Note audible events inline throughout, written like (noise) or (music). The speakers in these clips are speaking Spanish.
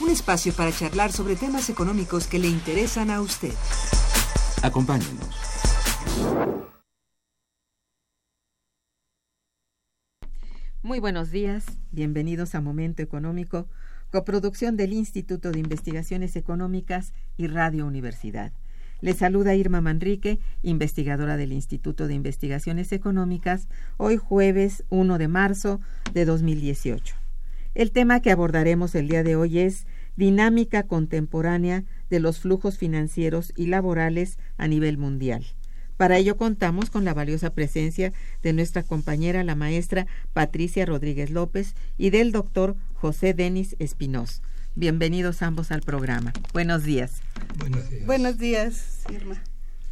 Un espacio para charlar sobre temas económicos que le interesan a usted. Acompáñenos. Muy buenos días, bienvenidos a Momento Económico, coproducción del Instituto de Investigaciones Económicas y Radio Universidad. Les saluda Irma Manrique, investigadora del Instituto de Investigaciones Económicas, hoy jueves 1 de marzo de 2018. El tema que abordaremos el día de hoy es dinámica contemporánea de los flujos financieros y laborales a nivel mundial. Para ello contamos con la valiosa presencia de nuestra compañera, la maestra Patricia Rodríguez López, y del doctor José Denis Espinós. Bienvenidos ambos al programa. Buenos días. Buenos días. Buenos días, Irma.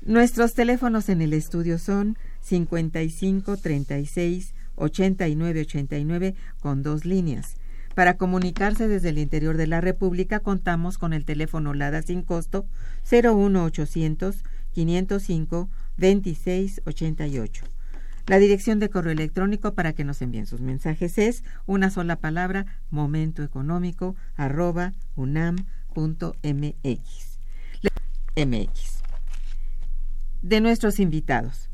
Nuestros teléfonos en el estudio son 55 36 89 89 con dos líneas. Para comunicarse desde el interior de la República contamos con el teléfono LADA sin costo 01800 505 2688. La dirección de correo electrónico para que nos envíen sus mensajes es una sola palabra momentoeconómico arroba unam.mx. MX. De nuestros invitados.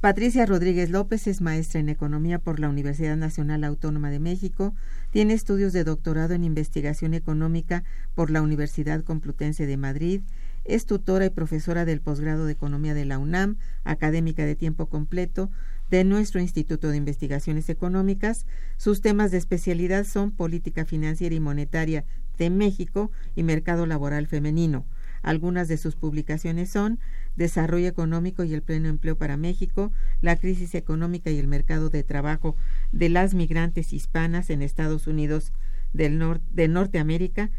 Patricia Rodríguez López es maestra en Economía por la Universidad Nacional Autónoma de México, tiene estudios de doctorado en Investigación Económica por la Universidad Complutense de Madrid, es tutora y profesora del posgrado de Economía de la UNAM, académica de tiempo completo de nuestro Instituto de Investigaciones Económicas. Sus temas de especialidad son política financiera y monetaria de México y mercado laboral femenino. Algunas de sus publicaciones son Desarrollo económico y el pleno empleo para México, la crisis económica y el mercado de trabajo de las migrantes hispanas en Estados Unidos del de Norteamérica,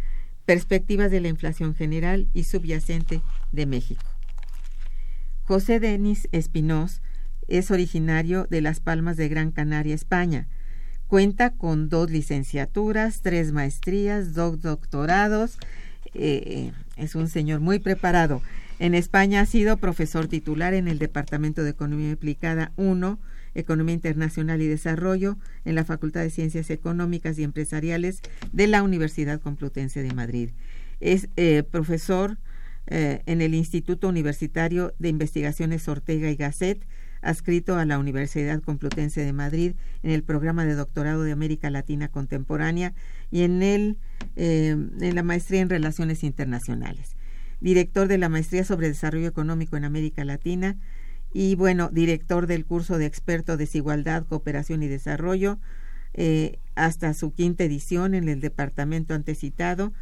Perspectivas de la inflación general y subyacente de México. José Denis Espinós es originario de Las Palmas de Gran Canaria, España. Cuenta con dos licenciaturas, tres maestrías, dos doctorados. Eh, es un señor muy preparado. En España ha sido profesor titular en el Departamento de Economía Aplicada 1 Economía Internacional y Desarrollo en la Facultad de Ciencias Económicas y Empresariales de la Universidad Complutense de Madrid. Es eh, profesor eh, en el Instituto Universitario de Investigaciones Ortega y Gasset, adscrito a la Universidad Complutense de Madrid en el programa de doctorado de América Latina Contemporánea y en, el, eh, en la maestría en Relaciones Internacionales. Director de la Maestría sobre Desarrollo Económico en América Latina y bueno, director del curso de experto Desigualdad, Cooperación y Desarrollo, eh, hasta su quinta edición en el departamento antecitado,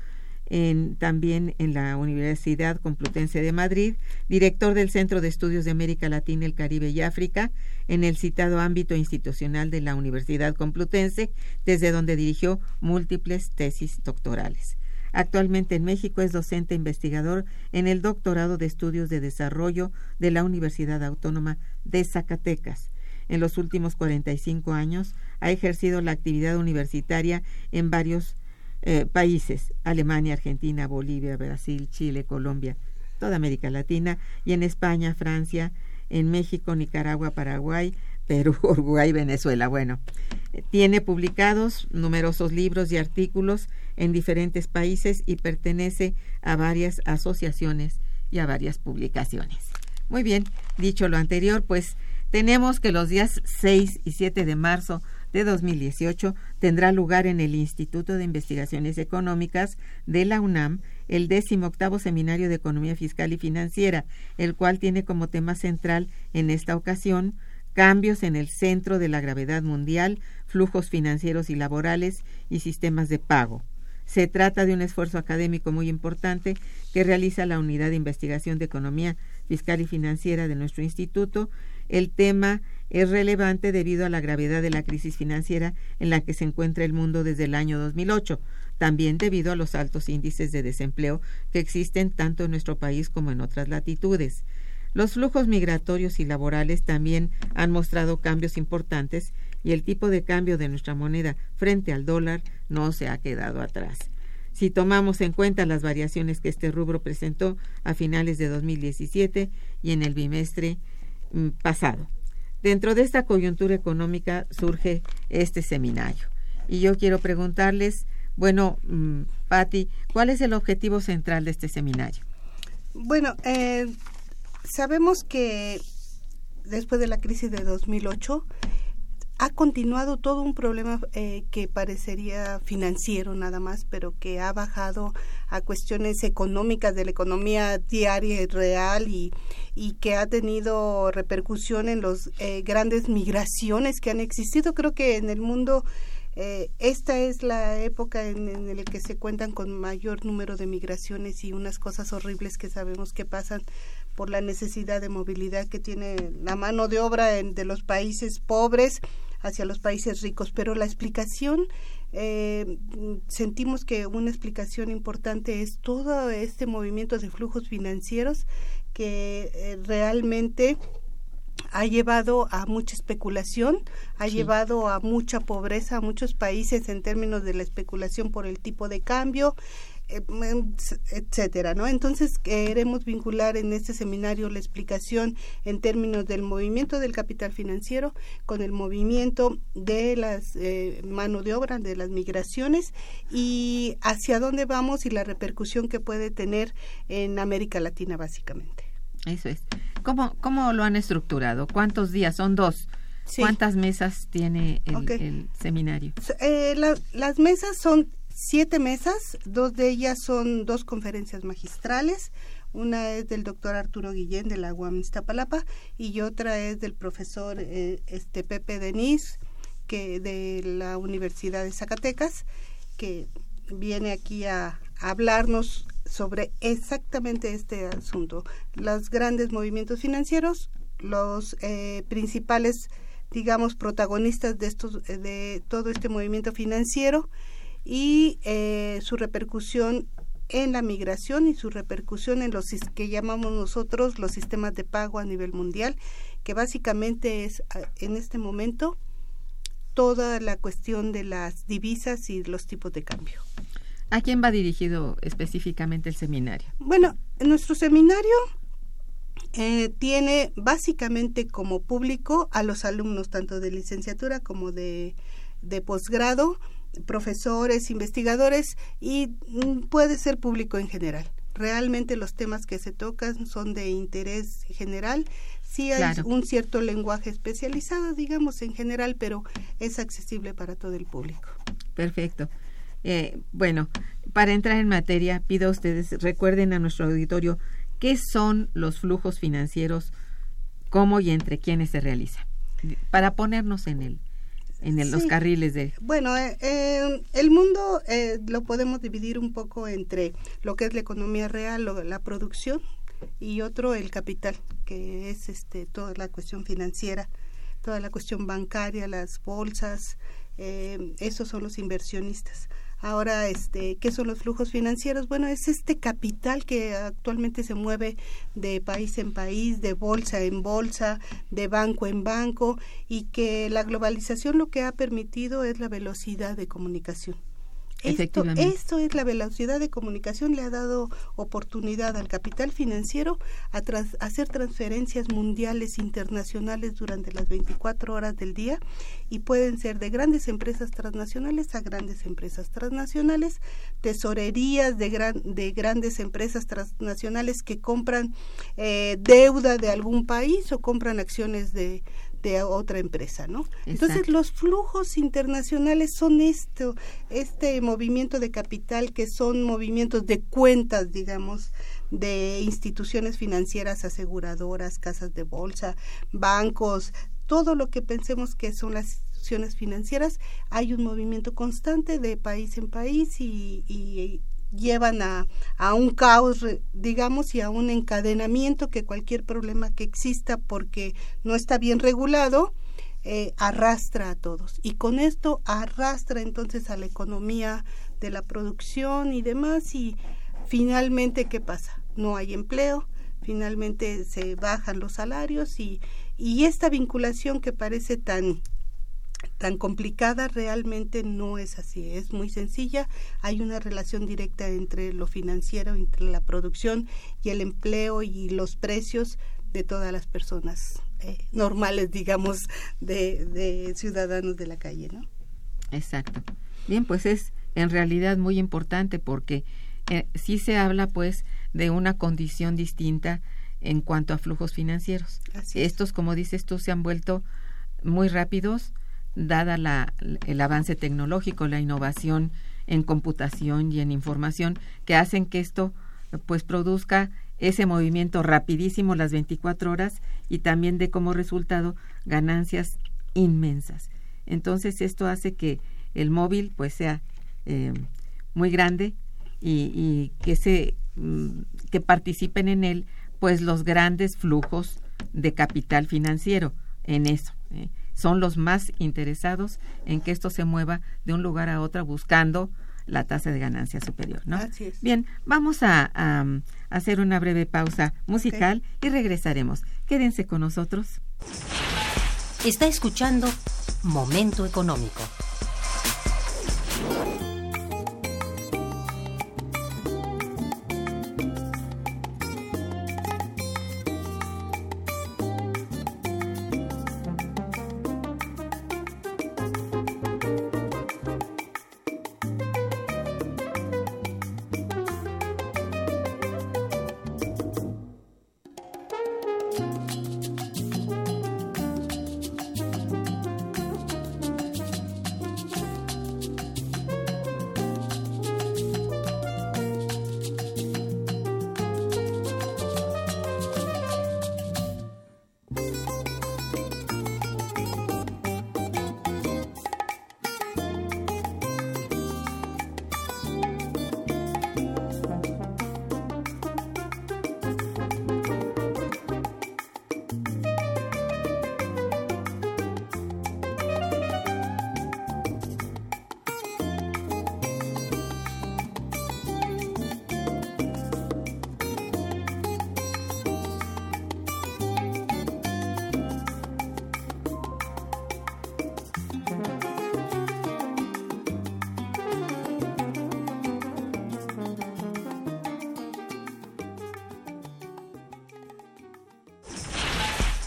en, también en la Universidad Complutense de Madrid, director del Centro de Estudios de América Latina, el Caribe y África, en el citado ámbito institucional de la Universidad Complutense, desde donde dirigió múltiples tesis doctorales. Actualmente en México es docente investigador en el Doctorado de Estudios de Desarrollo de la Universidad Autónoma de Zacatecas. En los últimos 45 años ha ejercido la actividad universitaria en varios eh, países, Alemania, Argentina, Bolivia, Brasil, Chile, Colombia, toda América Latina, y en España, Francia, en México, Nicaragua, Paraguay, Perú, (laughs) Uruguay, Venezuela. Bueno, tiene publicados numerosos libros y artículos en diferentes países y pertenece a varias asociaciones y a varias publicaciones. Muy bien, dicho lo anterior, pues tenemos que los días 6 y 7 de marzo de 2018 tendrá lugar en el Instituto de Investigaciones Económicas de la UNAM el décimo octavo Seminario de Economía Fiscal y Financiera, el cual tiene como tema central en esta ocasión cambios en el centro de la gravedad mundial, flujos financieros y laborales y sistemas de pago. Se trata de un esfuerzo académico muy importante que realiza la Unidad de Investigación de Economía Fiscal y Financiera de nuestro instituto. El tema es relevante debido a la gravedad de la crisis financiera en la que se encuentra el mundo desde el año 2008, también debido a los altos índices de desempleo que existen tanto en nuestro país como en otras latitudes. Los flujos migratorios y laborales también han mostrado cambios importantes y el tipo de cambio de nuestra moneda frente al dólar no se ha quedado atrás. Si tomamos en cuenta las variaciones que este rubro presentó a finales de 2017 y en el bimestre mm, pasado. Dentro de esta coyuntura económica surge este seminario. Y yo quiero preguntarles, bueno, mm, Patti, ¿cuál es el objetivo central de este seminario? Bueno, eh, sabemos que después de la crisis de 2008 ha continuado todo un problema eh, que parecería financiero nada más, pero que ha bajado a cuestiones económicas de la economía diaria y real y, y que ha tenido repercusión en las eh, grandes migraciones que han existido. Creo que en el mundo eh, esta es la época en, en la que se cuentan con mayor número de migraciones y unas cosas horribles que sabemos que pasan por la necesidad de movilidad que tiene la mano de obra de los países pobres hacia los países ricos. Pero la explicación, eh, sentimos que una explicación importante es todo este movimiento de flujos financieros que eh, realmente ha llevado a mucha especulación, ha llevado a mucha pobreza a muchos países en términos de la especulación por el tipo de cambio, etcétera, ¿no? Entonces queremos vincular en este seminario la explicación en términos del movimiento del capital financiero con el movimiento de las eh, mano de obra, de las migraciones y hacia dónde vamos y la repercusión que puede tener en América Latina básicamente. Eso es. ¿Cómo, cómo lo han estructurado? ¿Cuántos días? Son dos. ¿Cuántas mesas tiene el, seminario? Eh, las mesas son siete mesas, dos de ellas son dos conferencias magistrales, una es del doctor Arturo Guillén de la UAM Iztapalapa y otra es del profesor eh, este Pepe Denis que de la Universidad de Zacatecas que viene aquí a, hablarnos sobre exactamente este asunto, los grandes movimientos financieros, los eh, principales digamos protagonistas de estos de todo este movimiento financiero y eh, su repercusión en la migración y su repercusión en los que llamamos nosotros los sistemas de pago a nivel mundial, que básicamente es en este momento toda la cuestión de las divisas y los tipos de cambio. ¿A quién va dirigido específicamente el seminario? Bueno, nuestro seminario eh, tiene básicamente como público a los alumnos tanto de licenciatura como de, de posgrado, profesores, investigadores y mm, puede ser público en general. Realmente los temas que se tocan son de interés general. Sí hay un cierto lenguaje especializado, digamos, en general, pero es accesible para todo el público. Perfecto. Eh, bueno, para entrar en materia, pido a ustedes, recuerden a nuestro auditorio qué son los flujos financieros, cómo y entre quiénes se realizan, para ponernos en el, en los carriles de... Bueno, eh, eh, el mundo eh, lo podemos dividir un poco entre lo que es la economía real, la producción, y otro el capital, que es este toda la cuestión financiera, toda la cuestión bancaria, las bolsas, esos son los inversionistas. Ahora, este, ¿qué son los flujos financieros? Bueno, es este capital que actualmente se mueve de país en país, de bolsa en bolsa, de banco en banco, y que la globalización lo que ha permitido es la velocidad de comunicación. Esto, esto es la velocidad de comunicación, le ha dado oportunidad al capital financiero a hacer transferencias mundiales, internacionales durante las 24 horas del día y pueden ser de grandes empresas transnacionales a grandes empresas transnacionales, tesorerías de, gran, de grandes empresas transnacionales que compran eh, deuda de algún país o compran acciones de, de otra empresa, ¿no? Entonces los flujos internacionales son esto, este movimiento de capital que son movimientos de cuentas, digamos, de instituciones financieras, aseguradoras, casas de bolsa, bancos, todo lo que pensemos que son las instituciones financieras, hay un movimiento constante de país en país y, y llevan a, a, un caos, digamos, y a un encadenamiento que cualquier problema que exista porque no está bien regulado, eh, arrastra a todos. Y con esto arrastra entonces a la economía de la producción y demás y finalmente qué pasa no hay empleo finalmente se bajan los salarios y, y esta vinculación que parece tan tan complicada realmente no es así, es muy sencilla, hay una relación directa entre lo financiero, entre la producción y el empleo y los precios de todas las personas eh, normales, digamos, de, de ciudadanos de la calle, ¿no? Exacto. Bien, pues es en realidad muy importante porque eh, sí se habla pues de una condición distinta en cuanto a flujos financieros. Estos, como dices tú, se han vuelto muy rápidos, dada la, el avance tecnológico, la innovación en computación y en información, que hacen que esto pues produzca ese movimiento rapidísimo las 24 horas y también de como resultado ganancias inmensas. Entonces esto hace que el móvil pues sea eh, muy grande y, que se mm, que participen en él pues los grandes flujos de capital financiero en eso. ¿eh? Son los más interesados en que esto se mueva de un lugar a otro buscando la tasa de ganancia superior, ¿no? Bien, vamos a, hacer una breve pausa musical y regresaremos. Quédense con nosotros. Está escuchando Momento Económico.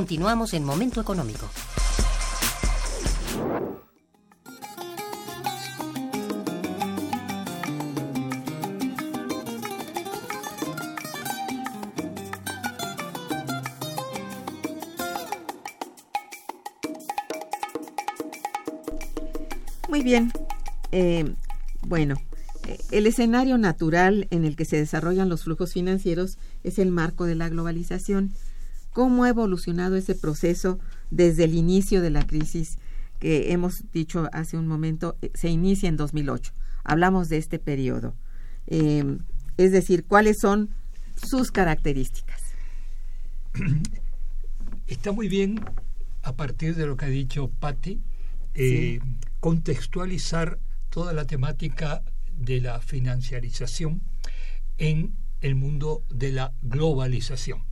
Continuamos en Momento Económico. Muy bien. Eh, bueno, eh, el escenario natural en el que se desarrollan los flujos financieros es el marco de la globalización cómo ha evolucionado ese proceso desde el inicio de la crisis que hemos dicho hace un momento, eh, se inicia en 2008. Hablamos de este periodo. Em, es decir, ¿cuáles son sus características? (clears throat) Está muy bien, a partir de lo que ha dicho Patti, eh, contextualizar toda la temática de la financiarización en el mundo de la globalización.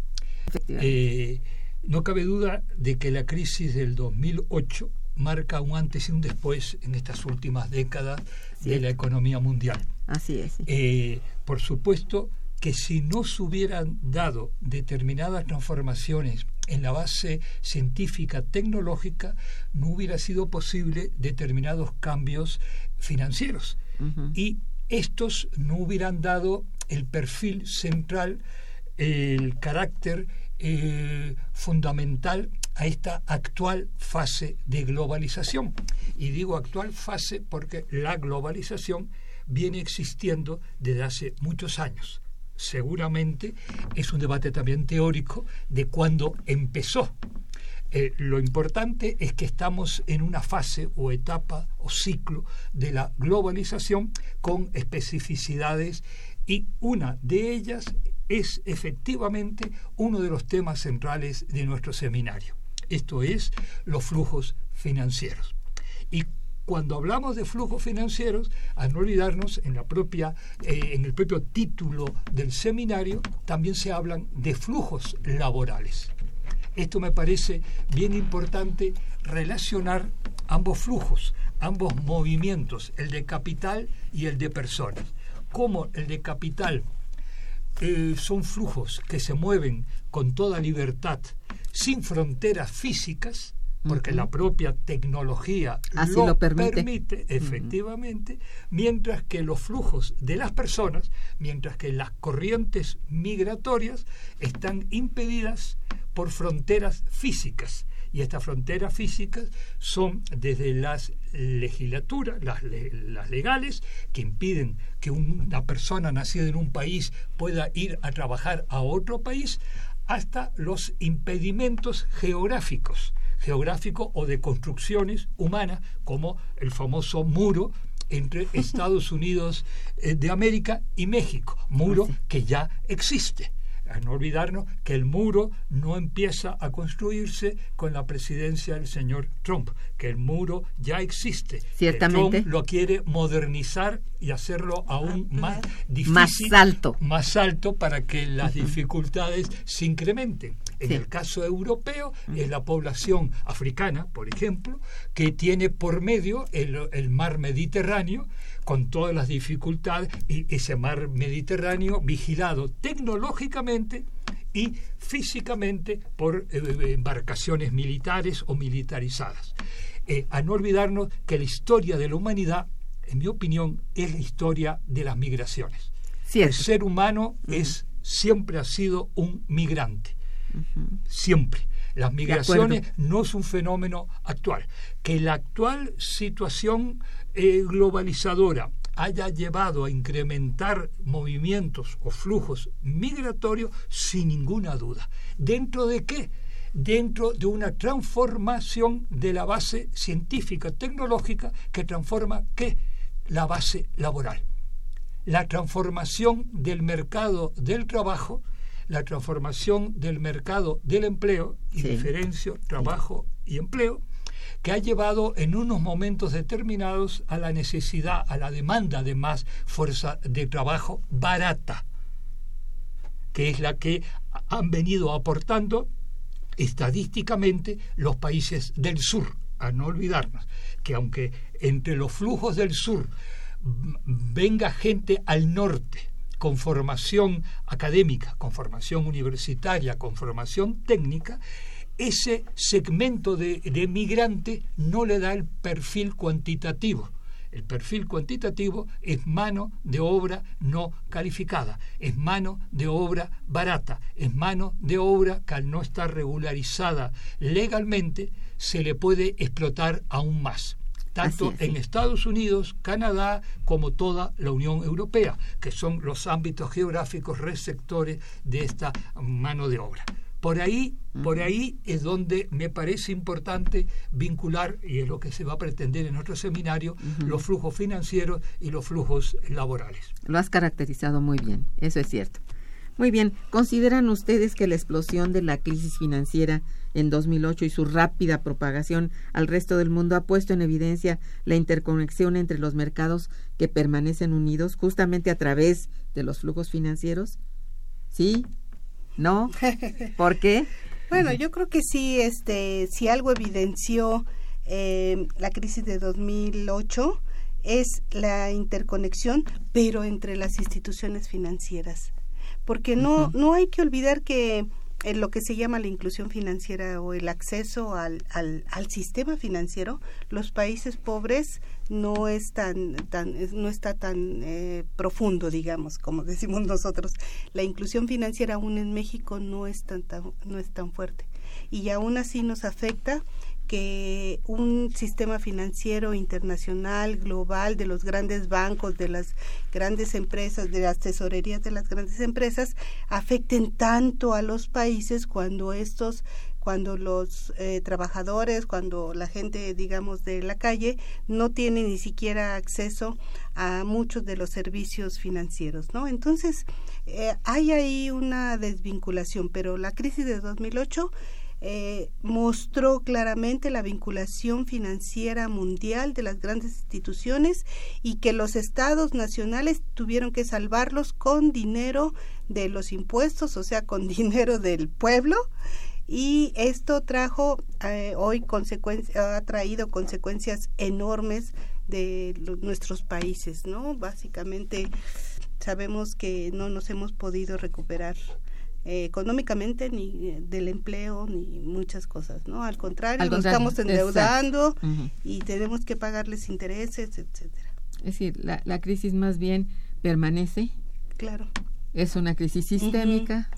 Eh, no cabe duda de que la crisis del 2008 marca un antes y un después en estas últimas décadas de la economía mundial. Así es. Eh, por supuesto que si no se hubieran dado determinadas transformaciones en la base científica tecnológica, no hubiera sido posible determinados cambios financieros. Y estos no hubieran dado el perfil central, el carácter eh, fundamental a esta actual fase de globalización. Y digo actual fase porque la globalización viene existiendo desde hace muchos años. Seguramente es un debate también teórico de cuándo empezó. Eh, lo importante es que estamos en una fase o etapa o ciclo de la globalización con especificidades y una de ellas es efectivamente uno de los temas centrales de nuestro seminario. Esto es los flujos financieros. Y cuando hablamos de flujos financieros, a no olvidarnos, en, la propia, eh, en el propio título del seminario también se hablan de flujos laborales. Esto me parece bien importante relacionar ambos flujos, ambos movimientos, el de capital y el de personas. Como el de capital eh, son flujos que se mueven con toda libertad, sin fronteras físicas, porque la propia tecnología lo, permite, efectivamente, mientras que los flujos de las personas, mientras que las corrientes migratorias están impedidas por fronteras físicas. Y estas fronteras físicas son desde las legislaturas, las, las legales, que impiden que una persona nacida en un país pueda ir a trabajar a otro país, hasta los impedimentos geográficos, geográficos o de construcciones humanas, como el famoso muro entre (laughs) Estados Unidos eh, de América y México, muro que ya existe a no olvidarnos que el muro no empieza a construirse con la presidencia del señor Trump, que el muro ya existe. Ciertamente. Trump lo quiere modernizar y hacerlo aún más difícil. Más alto. Más alto para que las dificultades se incrementen. En el caso europeo es la población africana, por ejemplo, que tiene por medio el mar Mediterráneo con todas las dificultades y ese mar Mediterráneo vigilado tecnológicamente y físicamente por eh, eh, embarcaciones militares o militarizadas. Eh, a no olvidarnos que la historia de la humanidad, en mi opinión, es la historia de las migraciones. El ser humano es siempre ha sido un migrante. Siempre. Las migraciones no es un fenómeno actual. Que la actual situación eh, globalizadora haya llevado a incrementar movimientos o flujos migratorios sin ninguna duda. ¿Dentro de qué? Dentro de una transformación de la base científica, tecnológica, que transforma qué? La base laboral. La transformación del mercado del trabajo, la transformación del mercado del empleo, y diferencio trabajo y empleo, que ha llevado en unos momentos determinados a la necesidad, a la demanda de más fuerza de trabajo barata, que es la que han venido aportando estadísticamente los países del sur. A no olvidarnos que aunque entre los flujos del sur venga gente al norte con formación académica, con formación universitaria, con formación técnica, ese segmento de, migrante no le da el perfil cuantitativo. El perfil cuantitativo es mano de obra no calificada, es mano de obra barata, es mano de obra que al no estar regularizada legalmente se le puede explotar aún más tanto en Estados Unidos, Canadá, como toda la Unión Europea, que son los ámbitos geográficos receptores de esta mano de obra. Por ahí, por ahí es donde me parece importante vincular, y es lo que se va a pretender en nuestro seminario, los flujos financieros y los flujos laborales. Lo has caracterizado muy bien, eso es cierto. Muy bien, ¿consideran ustedes que la explosión de la crisis financiera en 2008 y su rápida propagación al resto del mundo ha puesto en evidencia la interconexión entre los mercados que permanecen unidos justamente a través de los flujos financieros? ¿Sí? ¿No? ¿Por qué? (laughs) bueno, yo creo que sí, este, si algo evidenció eh, la crisis de 2008 es la interconexión, pero entre las instituciones financieras. Porque no, no hay que olvidar que en lo que se llama la inclusión financiera o el acceso al, al, al sistema financiero, los países pobres no es tan, tan no está tan eh, profundo, digamos, como (laughs) decimos nosotros. La inclusión financiera aún en México no es tan, tan no es tan fuerte y aún así nos afecta que un sistema financiero internacional, global, de los grandes bancos, de las grandes empresas, de las tesorerías de las grandes empresas, afecten tanto a los países cuando estos cuando los eh, trabajadores, cuando la gente, digamos, de la calle no tiene ni siquiera acceso a muchos de los servicios financieros, ¿no? Entonces, eh, hay ahí una desvinculación, pero la crisis de 2008 eh, mostró claramente la vinculación financiera mundial de las grandes instituciones y que los estados nacionales tuvieron que salvarlos con dinero de los impuestos, o sea, con (laughs) dinero del pueblo. Y esto trajo eh, hoy ha traído consecuencias enormes de nuestros países, ¿no? Básicamente sabemos que no nos hemos podido recuperar eh, económicamente ni eh, del empleo ni muchas cosas, ¿no? Al contrario, nos estamos endeudando y tenemos que pagarles intereses, etcétera. Es decir, la, la crisis más bien permanece. Claro. Es una crisis sistémica.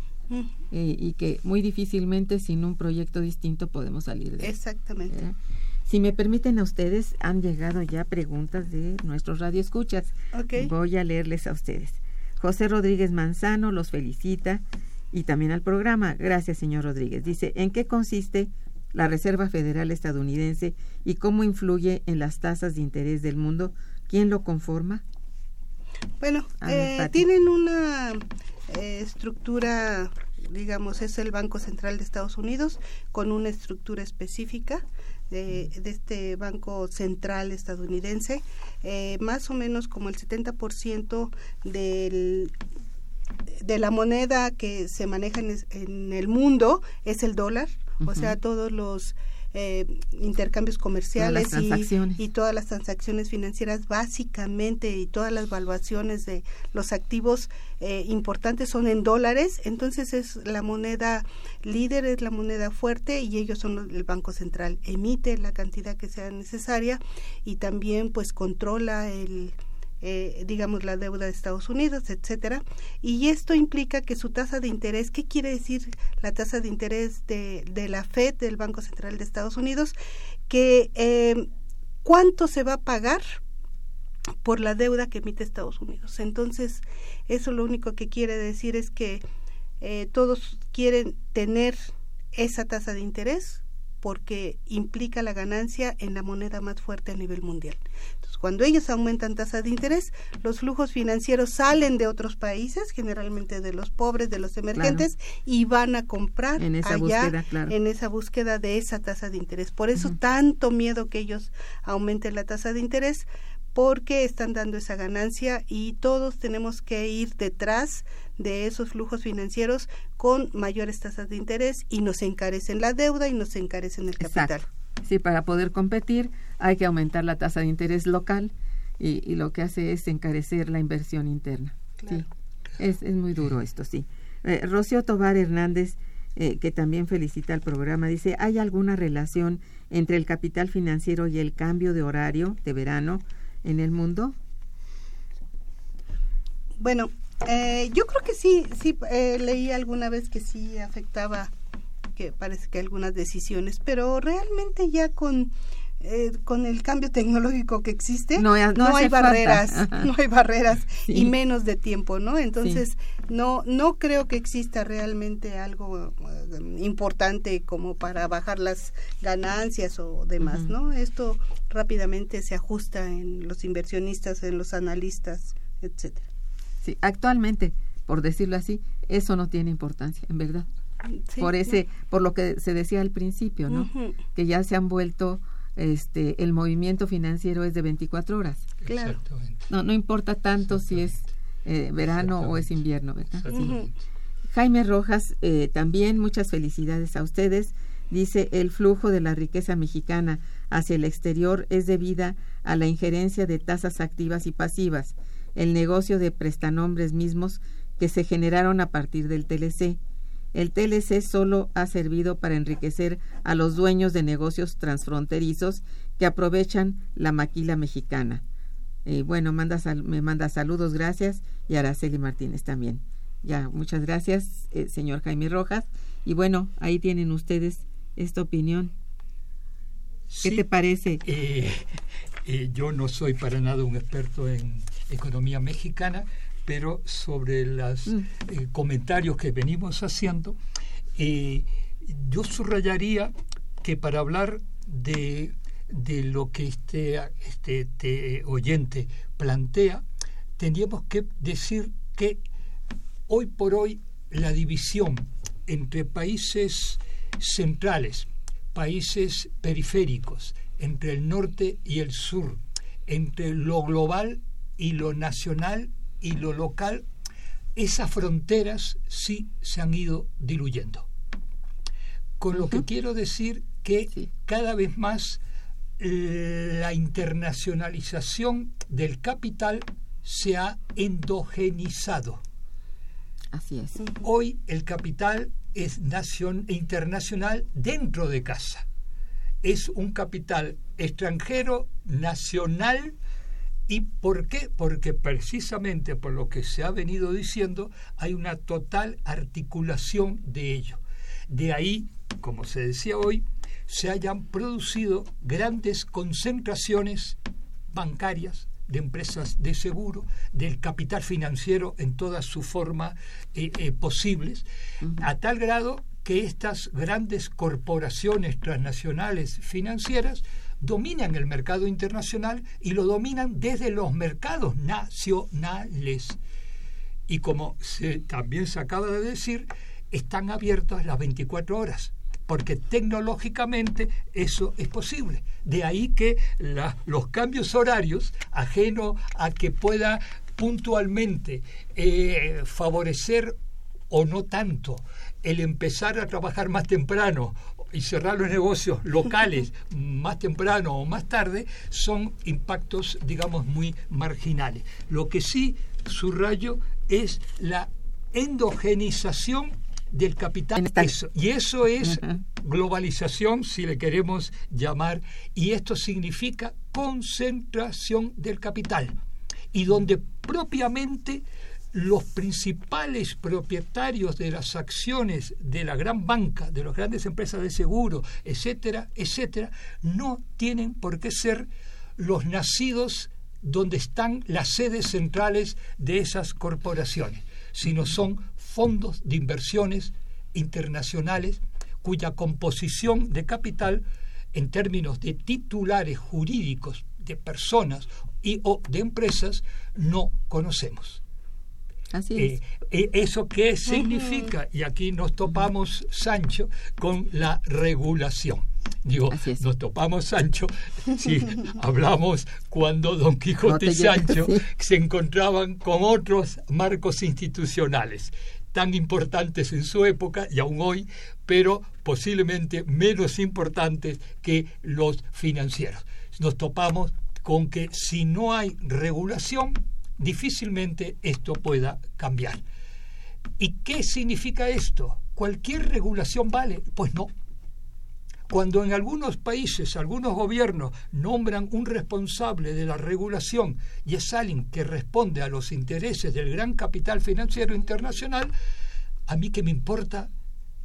Eh, y que muy difícilmente sin un proyecto distinto podemos salir de Exactamente. Si me permiten a ustedes, han llegado ya preguntas de nuestros radioescuchas. Okay. Voy a leerles a ustedes. José Rodríguez Manzano los felicita y también al programa. Gracias, señor Rodríguez. Dice, ¿en qué consiste la Reserva Federal estadounidense y cómo influye en las tasas de interés del mundo? ¿Quién lo conforma? Bueno, eh, tienen una eh, estructura, digamos, es el Banco Central de Estados Unidos con una estructura específica. De, este Banco Central estadounidense, eh, más o menos como el 70% del de la moneda que se maneja en, el mundo es el dólar, o sea, todos los eh, intercambios comerciales y, todas las transacciones financieras básicamente y todas las valuaciones de los activos eh, importantes son en dólares, entonces es la moneda líder, es la moneda fuerte y ellos son el Banco Central, emite la cantidad que sea necesaria y también pues controla el eh, digamos, la deuda de Estados Unidos, etcétera. Y esto implica que su tasa de interés, ¿qué quiere decir la tasa de interés de, la Fed, del Banco Central de Estados Unidos? Que eh, cuánto se va a pagar por la deuda que emite Estados Unidos. Entonces, eso lo único que quiere decir es que eh, todos quieren tener esa tasa de interés porque implica la ganancia en la moneda más fuerte a nivel mundial. Cuando ellos aumentan tasa de interés, los flujos financieros salen de otros países, generalmente de los pobres, de los emergentes, y van a comprar en esa allá búsqueda, en esa búsqueda de esa tasa de interés. Por eso tanto miedo que ellos aumenten la tasa de interés, porque están dando esa ganancia y todos tenemos que ir detrás de esos flujos financieros con mayores tasas de interés y nos encarecen la deuda y nos encarecen el capital. Sí, para poder competir hay que aumentar la tasa de interés local y, lo que hace es encarecer la inversión interna. Sí, es, es muy duro esto, sí. Eh, Rocío Tobar Hernández, eh, que también felicita el programa, dice, ¿hay alguna relación entre el capital financiero y el cambio de horario de verano en el mundo? Bueno, eh, yo creo que sí, sí, eh, leí alguna vez que sí afectaba, que parece que algunas decisiones, pero realmente ya con eh, con el cambio tecnológico que existe, no, hay barreras, (laughs) no hay barreras (laughs) y menos de tiempo, ¿no? Entonces, no no creo que exista realmente algo importante como para bajar las ganancias o demás, ¿no? Esto rápidamente se ajusta en los inversionistas, en los analistas, etcétera. Sí, actualmente, por decirlo así, eso no tiene importancia, en verdad. Por ese, por lo que se decía al principio, ¿no? Que ya se han vuelto este el movimiento financiero es de 24 horas. Claro. No no importa tanto si es eh, verano o es invierno, ¿verdad? Jaime Rojas, eh, también muchas felicidades a ustedes. Dice, el flujo de la riqueza mexicana hacia el exterior es debida a la injerencia de tasas activas y pasivas, el negocio de prestanombres mismos que se generaron a partir del TLC. El TLC solo ha servido para enriquecer a los dueños de negocios transfronterizos que aprovechan la maquila mexicana. Y bueno, manda me manda saludos, gracias, y Araceli Martínez también. Ya, muchas gracias, eh, señor Jaime Rojas. Y bueno, ahí tienen ustedes esta opinión. ¿Qué te parece? Eh, eh, yo no soy para nada un experto en economía mexicana, pero sobre los mm. comentarios que venimos haciendo, yo subrayaría que para hablar de, de lo que este, este, este oyente plantea, tendríamos que decir que hoy por hoy la división entre países centrales, países periféricos, entre el norte y el sur, entre lo global y lo nacional y lo local, esas fronteras sí se han ido diluyendo. Con lo que quiero decir que cada vez más la internacionalización del capital se ha endogenizado. Así es. Hoy el capital es nación, internacional dentro de casa. Es un capital extranjero, nacional, ¿Y por qué? Porque precisamente por lo que se ha venido diciendo, hay una total articulación de ello. De ahí, como se decía hoy, se hayan producido grandes concentraciones bancarias, de empresas de seguro, del capital financiero en todas sus formas eh, eh, posibles, a tal grado que estas grandes corporaciones transnacionales financieras dominan el mercado internacional y lo dominan desde los mercados nacionales. Y como se, también se acaba de decir, están abiertos las 24 horas porque tecnológicamente eso es posible. De ahí que los cambios horarios, ajeno a que pueda puntualmente eh, favorecer o no tanto el empezar a trabajar más temprano y cerrar los negocios locales más temprano o más tarde son impactos, digamos, muy marginales. Lo que sí subrayo es la endogenización del capital. y eso es globalización, si le queremos llamar, y esto significa concentración del capital. Y donde propiamente los principales propietarios de las acciones de la gran banca, de las grandes empresas de seguro, etcétera, etcétera, no tienen por qué ser los nacidos donde están las sedes centrales de esas corporaciones, sino son fondos de inversiones internacionales cuya composición de capital en términos de titulares jurídicos de personas y o de empresas no conocemos. Así es. Eh, eh, ¿Eso qué significa? Y aquí nos topamos, Sancho, con la regulación. Digo, nos topamos Sancho si (laughs) hablamos cuando Don Quijote y Sancho se encontraban con otros marcos institucionales tan importantes en su época y aún hoy, pero posiblemente menos importantes que los financieros. Nos topamos con que si no hay regulación, difícilmente esto pueda cambiar. ¿Y qué significa esto? ¿Cualquier regulación vale? Pues no. Cuando en algunos países, algunos gobiernos nombran un responsable de la regulación y es alguien que responde a los intereses del gran capital financiero internacional, a mí que me importa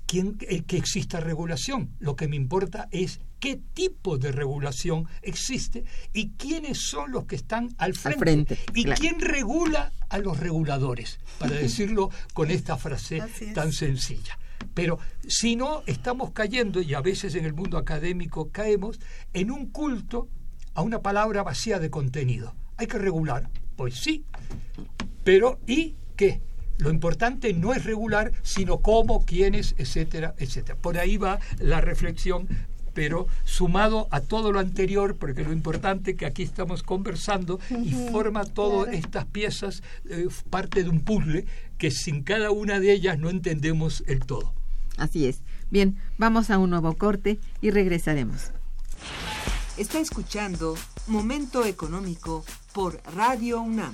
quién, eh, que exista regulación. Lo que me importa es qué tipo de regulación existe y quiénes son los que están al frente, y quién regula a los reguladores, para (laughs) decirlo con esta frase tan sencilla. Pero si no, estamos cayendo, y a veces en el mundo académico caemos, en un culto a una palabra vacía de contenido. Hay que regular. Pues sí, pero ¿y qué? Lo importante no es regular, sino cómo, quiénes, etcétera, etcétera. Por ahí va la reflexión, pero sumado a todo lo anterior, porque lo importante que aquí estamos conversando y forma todas estas piezas eh, parte de un puzzle que sin cada una de ellas no entendemos el todo. Así es. Bien, vamos a un nuevo corte y regresaremos. Está escuchando Momento Económico por Radio UNAM.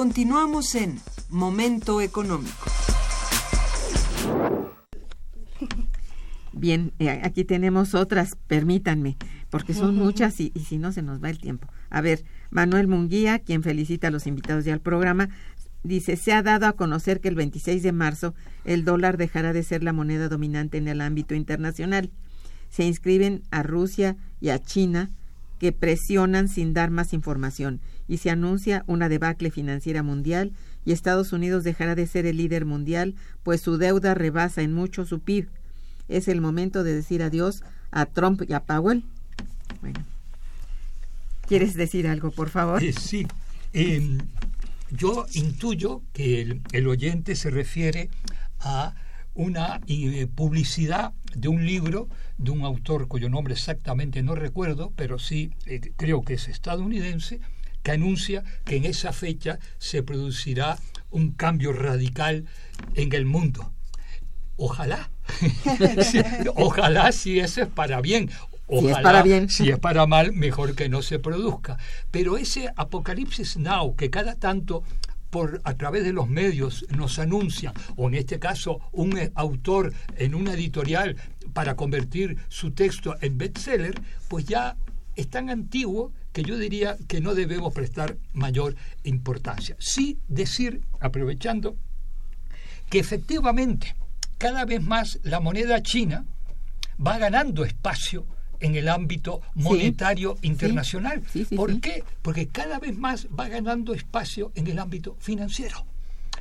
Continuamos en Momento Económico. Bien, eh, aquí tenemos otras, permítanme, porque son muchas y, y, si no se nos va el tiempo. A ver, Manuel Munguía, quien felicita a los invitados ya al programa, dice, se ha dado a conocer que el 26 de marzo el dólar dejará de ser la moneda dominante en el ámbito internacional. Se inscriben a Rusia y a China que presionan sin dar más información y se anuncia una debacle financiera mundial y Estados Unidos dejará de ser el líder mundial, pues su deuda rebasa en mucho su PIB. Es el momento de decir adiós a Trump y a Powell. Bueno. ¿Quieres decir algo, por favor? Eh, sí. Eh, yo intuyo que el, el, oyente se refiere a una eh, publicidad de un libro de un autor cuyo nombre exactamente no recuerdo, pero sí eh, creo que es estadounidense, que anuncia que en esa fecha se producirá un cambio radical en el mundo. Ojalá, (laughs) ojalá si eso es para bien, Ojalá, si es para bien. Si es para mal, mejor que no se produzca. Pero ese apocalipsis now que cada tanto por a través de los medios nos anuncian, o en este caso un autor en una editorial para convertir su texto en bestseller, pues ya es tan antiguo que yo diría que no debemos prestar mayor importancia. Sí decir, aprovechando, que efectivamente cada vez más la moneda china va ganando espacio en el ámbito monetario sí, internacional. Sí, sí, ¿Por qué? Porque cada vez más va ganando espacio en el ámbito financiero.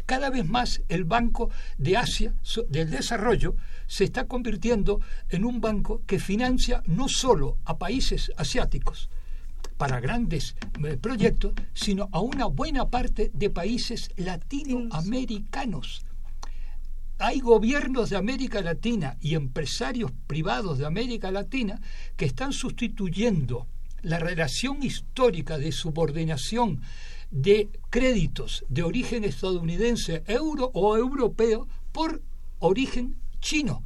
Cada vez más el Banco de Asia del Desarrollo se está convirtiendo en un banco que financia no solo a países asiáticos para grandes eh, proyectos, sino a una buena parte de países latinoamericanos hay gobiernos de América Latina y empresarios privados de América Latina que están sustituyendo la relación histórica de subordinación de créditos de origen estadounidense, euro o europeo por origen chino.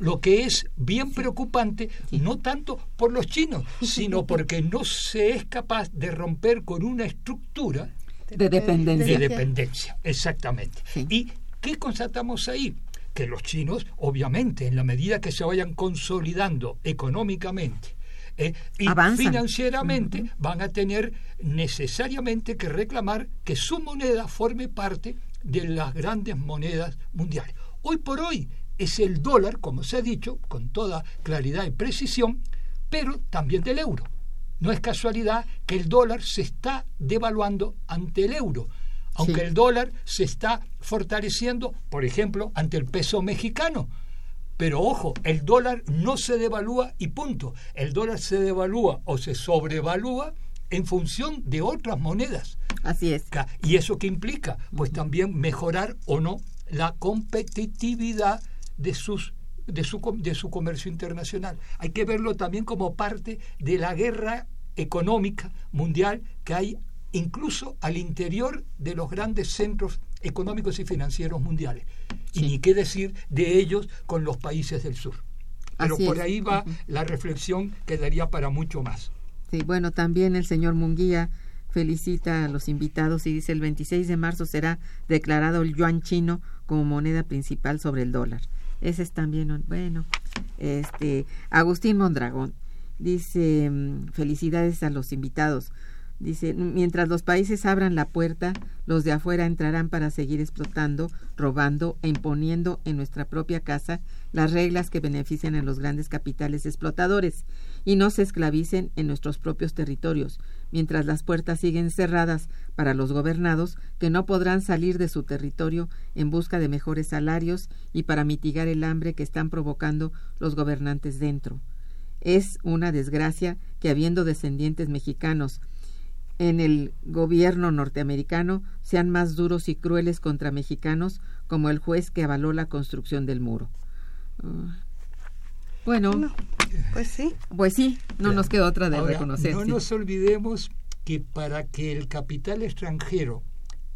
Lo que es bien preocupante, no tanto por los chinos, (laughs) sino porque no se es capaz de romper con una estructura de dependencia. De dependencia, exactamente. ¿Y qué constatamos ahí? Que los chinos, obviamente, en la medida que se vayan consolidando económicamente, eh, y financieramente van a tener necesariamente que reclamar que su moneda forme parte de las grandes monedas mundiales. Hoy por hoy es el dólar, como se ha dicho, con toda claridad y precisión, pero también del euro. No es casualidad que el dólar se está devaluando ante el euro, aunque el dólar se está fortaleciendo, por ejemplo, ante el peso mexicano. Pero ojo, el dólar no se devalúa y punto. El dólar se devalúa o se sobrevalúa en función de otras monedas. Así es. ¿Y eso qué implica? Pues también mejorar o no la competitividad de sus de su, de su comercio internacional. Hay que verlo también como parte de la guerra económica mundial que hay incluso al interior de los grandes centros económicos y financieros mundiales. Y ni qué decir de ellos con los países del sur. Pero por ahí va la reflexión que daría para mucho más. Sí, bueno, también el señor Munguía felicita a los invitados y dice el 26 de marzo será declarado el yuan chino como moneda principal sobre el dólar. Ese es también, bueno, este, Agustín Mondragón dice, mm, felicidades a los invitados. Dice, mientras los países abran la puerta, los de afuera entrarán para seguir explotando, robando e imponiendo en nuestra propia casa las reglas que benefician a los grandes capitales explotadores y no se esclavicen en nuestros propios territorios, mientras las puertas siguen cerradas para los gobernados que no podrán salir de su territorio en busca de mejores salarios y para mitigar el hambre que están provocando los gobernantes dentro. Es una desgracia que habiendo descendientes mexicanos en el gobierno norteamericano sean más duros y crueles contra mexicanos como el juez que avaló la construcción del muro. Bueno, pues sí. Pues sí, no nos queda otra de reconocer. No nos olvidemos que para que el capital extranjero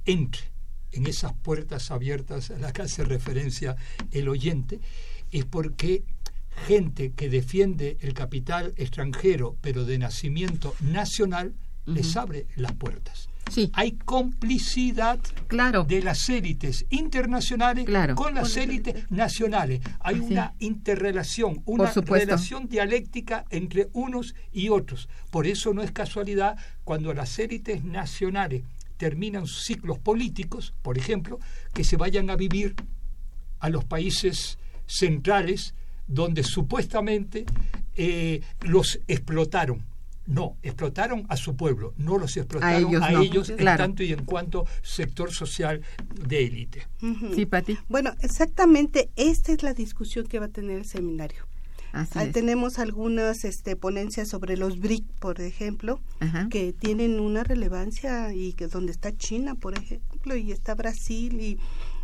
entre en esas puertas abiertas a las que hace referencia el oyente, es porque gente que defiende el capital extranjero, pero de nacimiento nacional, les abre las puertas. Sí. Hay complicidad claro. de las élites internacionales con las élites nacionales. Hay una interrelación, una relación dialéctica entre unos y otros. Por eso no es casualidad cuando las élites nacionales terminan sus ciclos políticos, por ejemplo, que se vayan a vivir a los países centrales donde supuestamente eh, los explotaron no, explotaron a su pueblo, no los explotaron a ellos, en tanto y en cuanto sector social de élite. Sí, Pati. Bueno, exactamente esta es la discusión que va a tener el seminario. Así Tenemos algunas este, ponencias sobre los BRIC, por ejemplo, que tienen una relevancia y que donde está China, por ejemplo, y está Brasil y,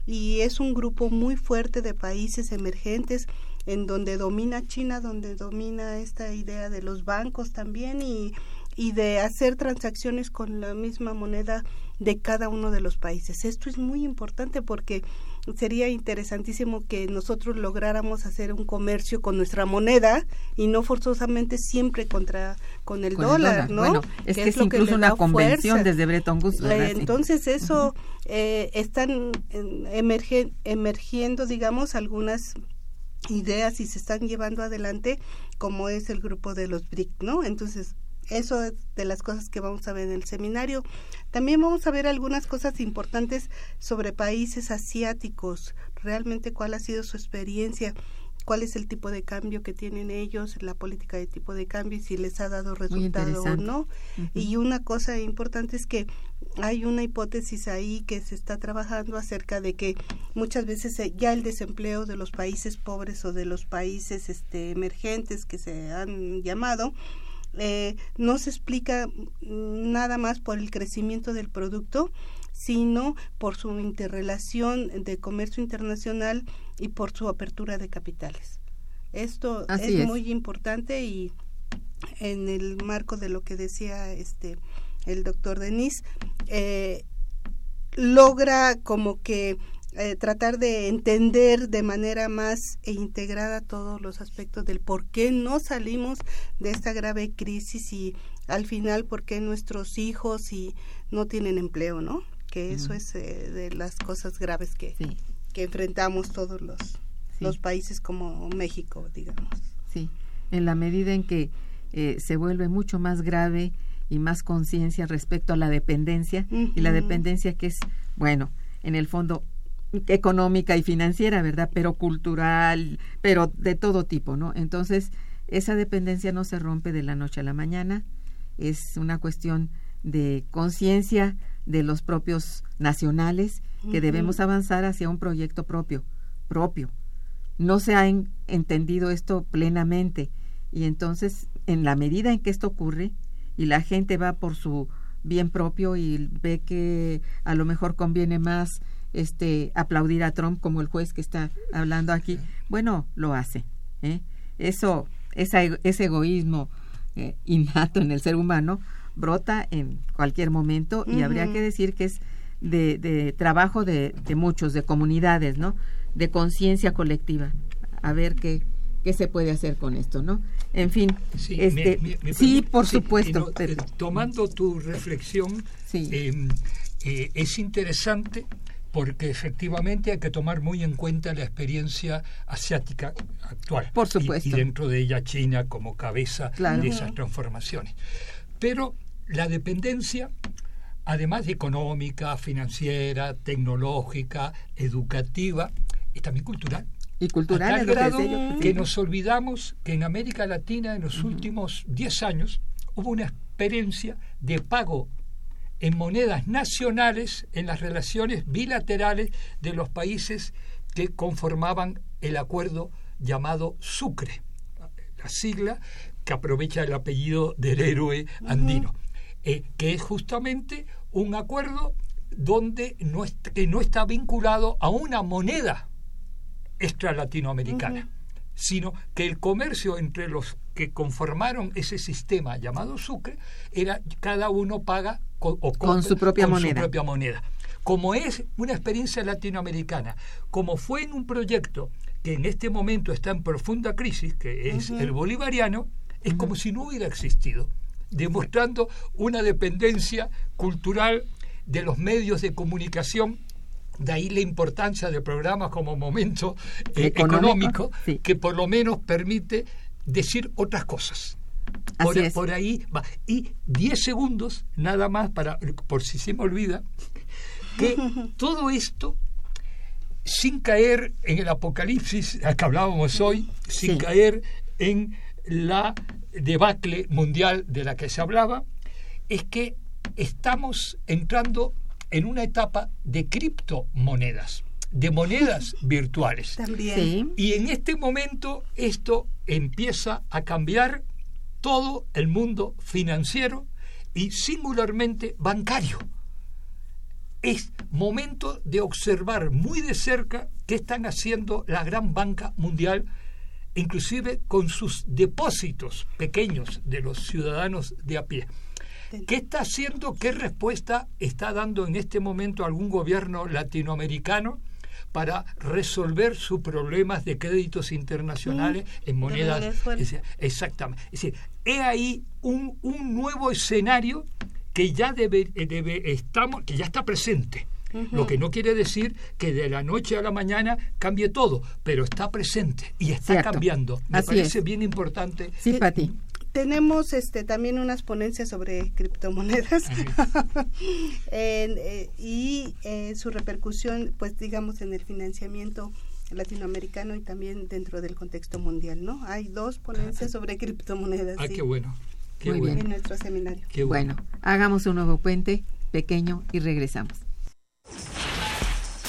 y es un grupo muy fuerte de países emergentes en donde domina China, donde domina esta idea de los bancos también y, y de hacer transacciones con la misma moneda de cada uno de los países. Esto es muy importante porque sería interesantísimo que nosotros lográramos hacer un comercio con nuestra moneda y no forzosamente siempre contra con el, dólar, ¿no? Bueno, es que, es, incluso una convención desde Bretton Woods. Eh, entonces eso eh, están emergiendo, digamos, algunas ideas y se están llevando adelante como es el grupo de los BRIC, ¿no? Entonces, eso es de las cosas que vamos a ver en el seminario. También vamos a ver algunas cosas importantes sobre países asiáticos, realmente cuál ha sido su experiencia cuál es el tipo de cambio que tienen ellos, la política de tipo de cambio y si les ha dado resultado o no. Y una cosa importante es que hay una hipótesis ahí que se está trabajando acerca de que muchas veces eh, ya el desempleo de los países pobres o de los países este, emergentes que se han llamado eh, no se explica nada más por el crecimiento del producto, sino por su interrelación de comercio internacional y por su apertura de capitales. Esto es, muy importante y en el marco de lo que decía este el doctor Denis, eh, logra como que eh, tratar de entender de manera más e integrada todos los aspectos del por qué no salimos de esta grave crisis y al final por qué nuestros hijos y no tienen empleo, ¿no? Que eso es eh, de las cosas graves que, que enfrentamos todos los, los países como México, digamos. Sí, en la medida en que eh, se vuelve mucho más grave y más conciencia respecto a la dependencia y la dependencia que es, bueno, en el fondo económica y financiera, ¿verdad? Pero cultural, pero de todo tipo, ¿no? Entonces, esa dependencia no se rompe de la noche a la mañana, es una cuestión de conciencia de los propios nacionales que debemos avanzar hacia un proyecto propio, propio. No se ha entendido esto plenamente y entonces en la medida en que esto ocurre y la gente va por su bien propio y ve que a lo mejor conviene más este aplaudir a Trump como el juez que está hablando aquí, bueno, lo hace. ¿eh? Eso, ese egoísmo eh, innato en el ser humano brota en cualquier momento y habría que decir que es de, de trabajo de, de, muchos, de comunidades, ¿no? De conciencia colectiva. A ver qué, qué se puede hacer con esto, ¿no? En fin, sí, este, sí por supuesto. Eh, tomando tu reflexión, em, es interesante porque efectivamente hay que tomar muy en cuenta la experiencia asiática actual. Por supuesto. Y, dentro de ella China como cabeza de esas transformaciones. Pero la dependencia, además de económica, financiera, tecnológica, educativa, es también cultural. Y cultural es grado que nos olvidamos que en América Latina en los últimos 10 años hubo una experiencia de pago en monedas nacionales en las relaciones bilaterales de los países que conformaban el acuerdo llamado Sucre, la sigla que aprovecha el apellido del héroe andino, eh, que es justamente un acuerdo donde no que no está vinculado a una moneda extra latinoamericana, sino que el comercio entre los que conformaron ese sistema llamado Sucre era cada uno paga con, su, propia, moneda. propia moneda. Como es una experiencia latinoamericana, como fue en un proyecto que en este momento está en profunda crisis, que es el bolivariano, es como si no hubiera existido, demostrando una dependencia cultural de los medios de comunicación. De ahí la importancia de programas como Momento eh, Económico, que por lo menos permite decir otras cosas. Por, ahí va. Y 10 segundos, nada más, para por si se me olvida, que (laughs) todo esto, sin caer en el apocalipsis al que hablábamos hoy, sin caer en la debacle mundial de la que se hablaba, es que estamos entrando en una etapa de criptomonedas de monedas (laughs) virtuales. También. Y en este momento esto empieza a cambiar todo el mundo financiero y singularmente bancario. Es momento de observar muy de cerca qué están haciendo la gran banca mundial, inclusive con sus depósitos pequeños de los ciudadanos de a pie. ¿Qué está haciendo? ¿Qué respuesta está dando en este momento algún gobierno latinoamericano para resolver sus problemas de créditos internacionales mm, en monedas. exactamente. Es decir, he ahí un, un nuevo escenario que ya debe, debe estamos, que ya está presente. Lo que no quiere decir que de la noche a la mañana cambie todo, pero está presente y está cambiando. Me parece bien importante. Sí, Pati. Tenemos este también unas ponencias sobre criptomonedas. (laughs) Eh, y eh, su repercusión pues digamos en el financiamiento latinoamericano y también dentro del contexto mundial no hay dos ponencias sobre criptomonedas ah qué bueno qué bueno. en nuestro seminario. Qué bueno. hagamos un nuevo puente pequeño y regresamos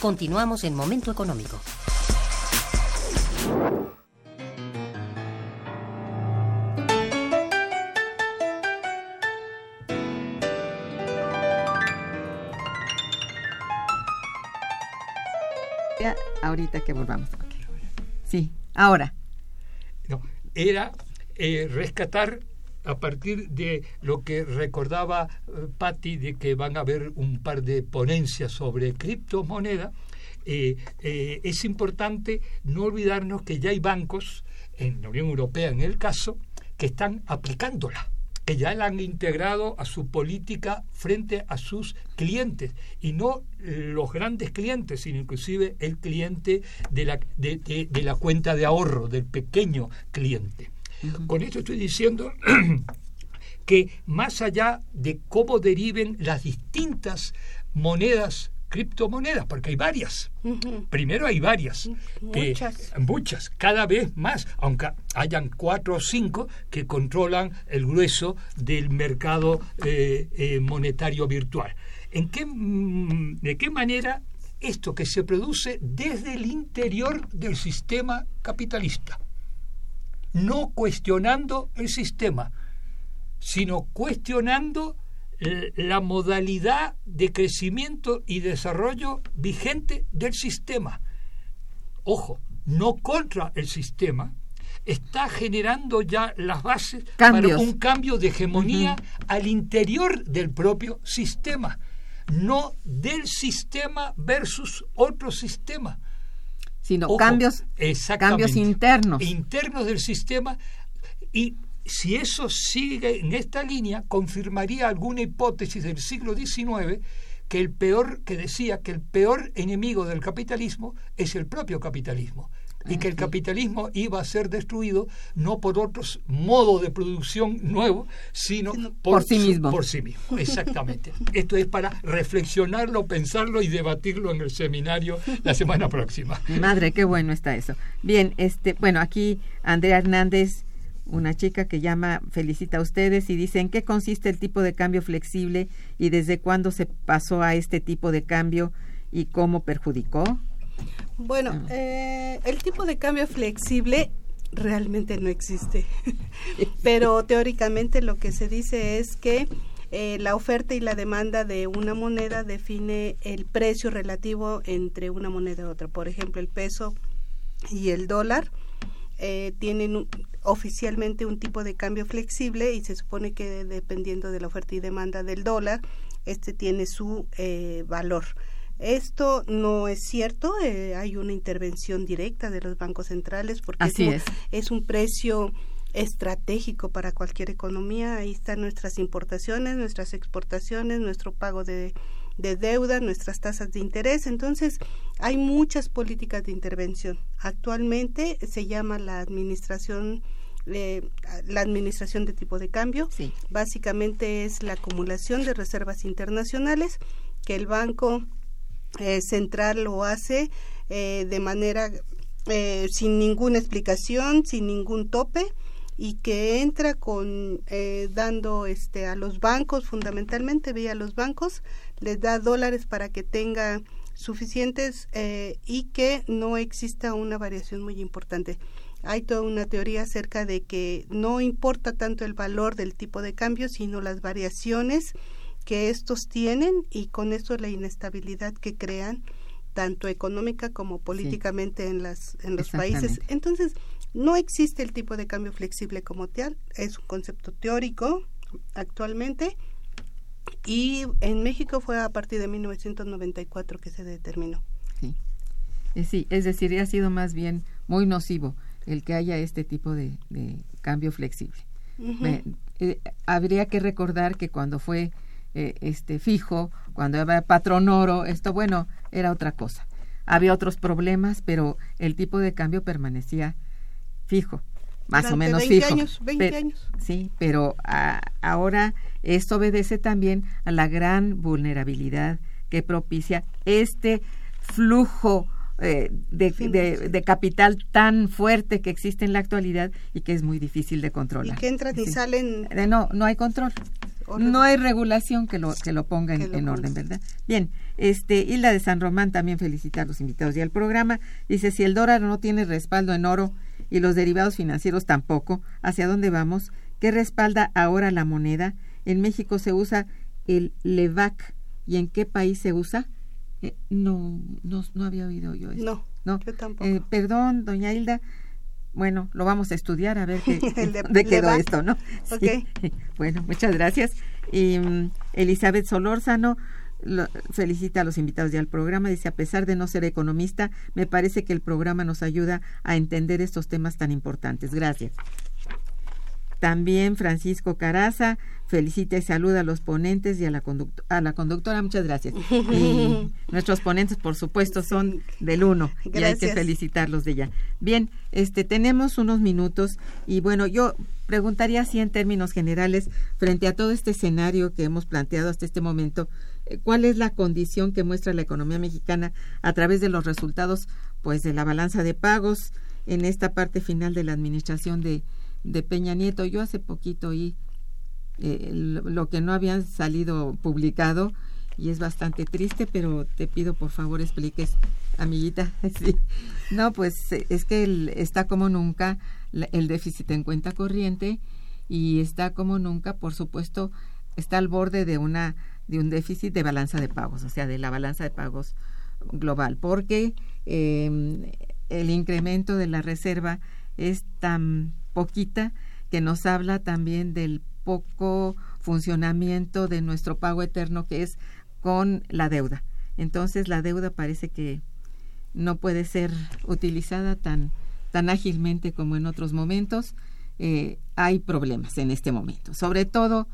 Continuamos en Momento Económico. Ahorita que volvamos. Sí, ahora. No, era eh, rescatar a partir de lo que recordaba Patti de que van a haber un par de ponencias sobre criptomoneda, eh, eh, es importante no olvidarnos que ya hay bancos, en la Unión Europea en el caso, que están aplicándola que ya la han integrado a su política frente a sus clientes y no los grandes clientes, sino inclusive el cliente de la, de la cuenta de ahorro, del pequeño cliente. Con esto estoy diciendo (clears throat) que más allá de cómo deriven las distintas monedas criptomonedas, porque hay varias. Primero hay varias. Muchas. muchas, cada vez más, aunque hayan cuatro o cinco que controlan el grueso del mercado eh, eh, monetario virtual. ¿En qué, mm, ¿De qué manera esto que se produce desde el interior del sistema capitalista? no cuestionando el sistema, sino cuestionando la modalidad de crecimiento y desarrollo vigente del sistema. Ojo, no contra el sistema, está generando ya las bases para un cambio de hegemonía al interior del propio sistema, no del sistema versus otro sistema sino cambios, cambios internos. Internos del sistema y si eso sigue en esta línea, confirmaría alguna hipótesis del siglo XIX que el peor, que decía que el peor enemigo del capitalismo es el propio capitalismo y que el capitalismo iba a ser destruido no por otros modos de producción nuevos, sino por, sí mismo. Por sí mismo, exactamente. Esto es para reflexionarlo, pensarlo y debatirlo en el seminario la semana próxima. Madre, qué bueno está eso. Bien, este, bueno, aquí Andrea Hernández una chica que llama felicita a ustedes y dice en qué consiste el tipo de cambio flexible y desde cuándo se pasó a este tipo de cambio y cómo perjudicó. Bueno, ah. eh, el tipo de cambio flexible realmente no existe, (laughs) pero teóricamente lo que se dice es que eh, la oferta y la demanda de una moneda define el precio relativo entre una moneda y otra. Por ejemplo, el peso y el dólar eh, tienen oficialmente un tipo de cambio flexible y se supone que dependiendo de la oferta y demanda del dólar, este tiene su valor. Esto no es cierto, eh, hay una intervención directa de los bancos centrales porque es, un, precio estratégico para cualquier economía. Ahí están nuestras importaciones, nuestras exportaciones, nuestro pago de, deuda, nuestras tasas de interés. Entonces, hay muchas políticas de intervención. Actualmente se llama la administración eh, la administración de tipo de cambio. Básicamente es la acumulación de reservas internacionales que el banco eh, central lo hace eh, de manera eh, sin ninguna explicación, sin ningún tope y que entra con dando este a los bancos fundamentalmente vía los bancos les da dólares para que tenga suficientes y que no exista una variación muy importante. Hay toda una teoría acerca de que no importa tanto el valor del tipo de cambio sino las variaciones que estos tienen y con eso la inestabilidad que crean tanto económica como políticamente en las en los países. Entonces, no existe el tipo de cambio flexible como tal, es un concepto teórico actualmente y en México fue a partir de 1994 que se determinó. Sí, eh, sí es decir, ha sido más bien muy nocivo el que haya este tipo de, cambio flexible. Eh, habría que recordar que cuando fue eh, este fijo, cuando había patrón oro, esto bueno, era otra cosa. Había otros problemas, pero el tipo de cambio permanecía fijo, más o menos 20 fijo. Años, 20 años. Sí, pero ahora esto obedece también a la gran vulnerabilidad que propicia este flujo eh, de, capital tan fuerte que existe en la actualidad y que es muy difícil de controlar. Y que entran y salen. Eh, no, no hay control. No hay regulación que lo, que lo ponga en, orden, ¿verdad? Bien, este, Hilda de San Román también felicita a los invitados y al programa. Dice, si el dólar no tiene respaldo en oro y los derivados financieros tampoco, ¿hacia dónde vamos? ¿Qué respalda ahora la moneda? En México se usa el LEVAC. ¿Y en qué país se usa? Eh, no, no, no había oído yo eso. No, no. yo tampoco. Eh, perdón, doña Hilda. Bueno, lo vamos a estudiar a ver qué, (laughs) (laughs) de, quedó esto, ¿no? (laughs) Bueno, muchas gracias. Y mm, Elizabeth Solórzano felicita a los invitados ya al programa. Dice, a pesar de no ser economista, me parece que el programa nos ayuda a entender estos temas tan importantes. Gracias. También Francisco Caraza felicita y saluda a los ponentes y a la, a la conductora. Muchas gracias. (laughs) Y nuestros ponentes, por supuesto, son del uno y hay que felicitarlos de ya. Bien, este, tenemos unos minutos y bueno, yo preguntaría así en términos generales, frente a todo este escenario que hemos planteado hasta este momento, ¿cuál es la condición que muestra la economía mexicana a través de los resultados pues de la balanza de pagos en esta parte final de la administración de de Peña Nieto. Yo hace poquito oí eh, lo que no había salido publicado y es bastante triste, pero te pido por favor expliques, amiguita. (laughs) No, pues eh, es que está como nunca el déficit en cuenta corriente y está como nunca, por supuesto, está al borde de una de un déficit de balanza de pagos, o sea, de la balanza de pagos global, porque em, el incremento de la reserva es tan poquita que nos habla también del poco funcionamiento de nuestro pago eterno que es con la deuda. Entonces la deuda parece que no puede ser utilizada tan, tan ágilmente como en otros momentos. Eh, hay problemas en este momento, sobre todo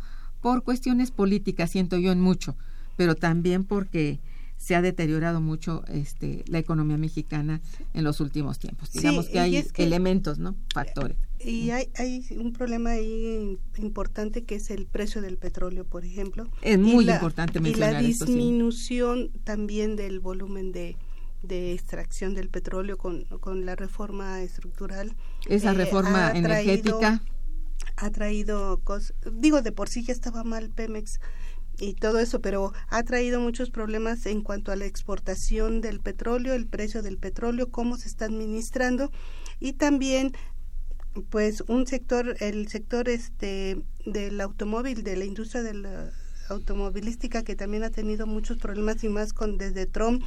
por cuestiones políticas, siento yo en mucho, pero también porque se ha deteriorado mucho este, la economía mexicana en los últimos tiempos. Digamos que hay elementos, ¿no? Factores. Y hay, hay un problema ahí importante que es el precio del petróleo, por ejemplo. Es muy importante mencionar Y la disminución también del volumen de, de extracción del petróleo con, con la reforma estructural. Esa eh, reforma energética. Ha traído, digo, de por sí ya estaba mal Pemex y todo eso, pero ha traído muchos problemas en cuanto a la exportación del petróleo, el precio del petróleo, cómo se está administrando y también pues un sector el sector este del automóvil de la industria de la automovilística que también ha tenido muchos problemas y más con desde Trump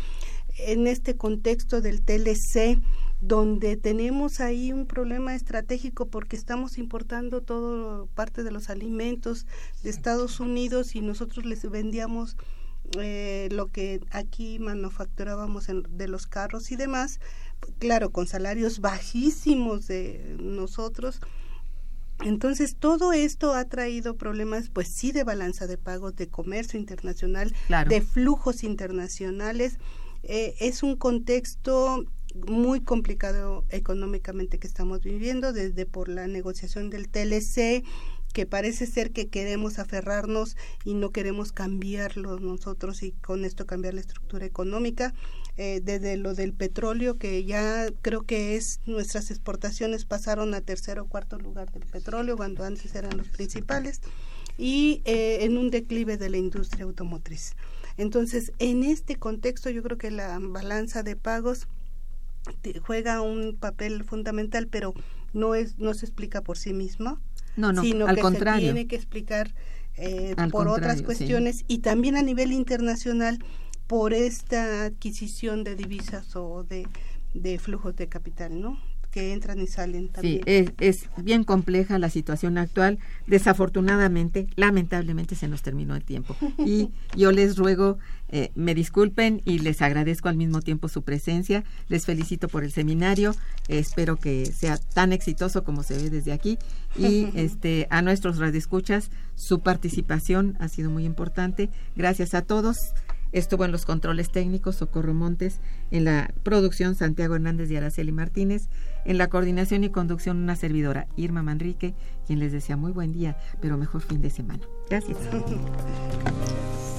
en este contexto del TLC donde tenemos ahí un problema estratégico porque estamos importando todo parte de los alimentos de Estados Unidos y nosotros les vendíamos eh, lo que aquí manufacturábamos de los carros y demás claro, con salarios bajísimos de nosotros. Entonces, todo esto ha traído problemas, pues sí, de balanza de pagos, de comercio internacional, de flujos internacionales. Eh, es un contexto muy complicado económicamente que estamos viviendo, desde por la negociación del TLC, que parece ser que queremos aferrarnos y no queremos cambiarlo nosotros y con esto cambiar la estructura económica. Eh, desde lo del petróleo, que ya creo que es nuestras exportaciones pasaron a tercer o cuarto lugar del petróleo, cuando antes eran los principales, y eh, en un declive de la industria automotriz. Entonces, en este contexto, yo creo que la balanza de pagos juega un papel fundamental, pero no es no se explica por sí mismo, no, no, sino al que contrario. se tiene que explicar eh, por otras cuestiones y también a nivel internacional por esta adquisición de divisas o de, de flujos de capital, ¿no? que entran y salen también. Sí, es, bien compleja la situación actual. Desafortunadamente, lamentablemente se nos terminó el tiempo. (laughs) Y yo les ruego, eh, me disculpen y les agradezco al mismo tiempo su presencia. Les felicito por el seminario. espero que sea tan exitoso como se ve desde aquí. Y (laughs) este a nuestros radioescuchas, su participación ha sido muy importante. Gracias a todos. Estuvo en los controles técnicos Socorro Montes, en la producción Santiago Hernández y Araceli Martínez, en la coordinación y conducción una servidora Irma Manrique, quien les desea muy buen día, pero mejor fin de semana. Gracias. (laughs)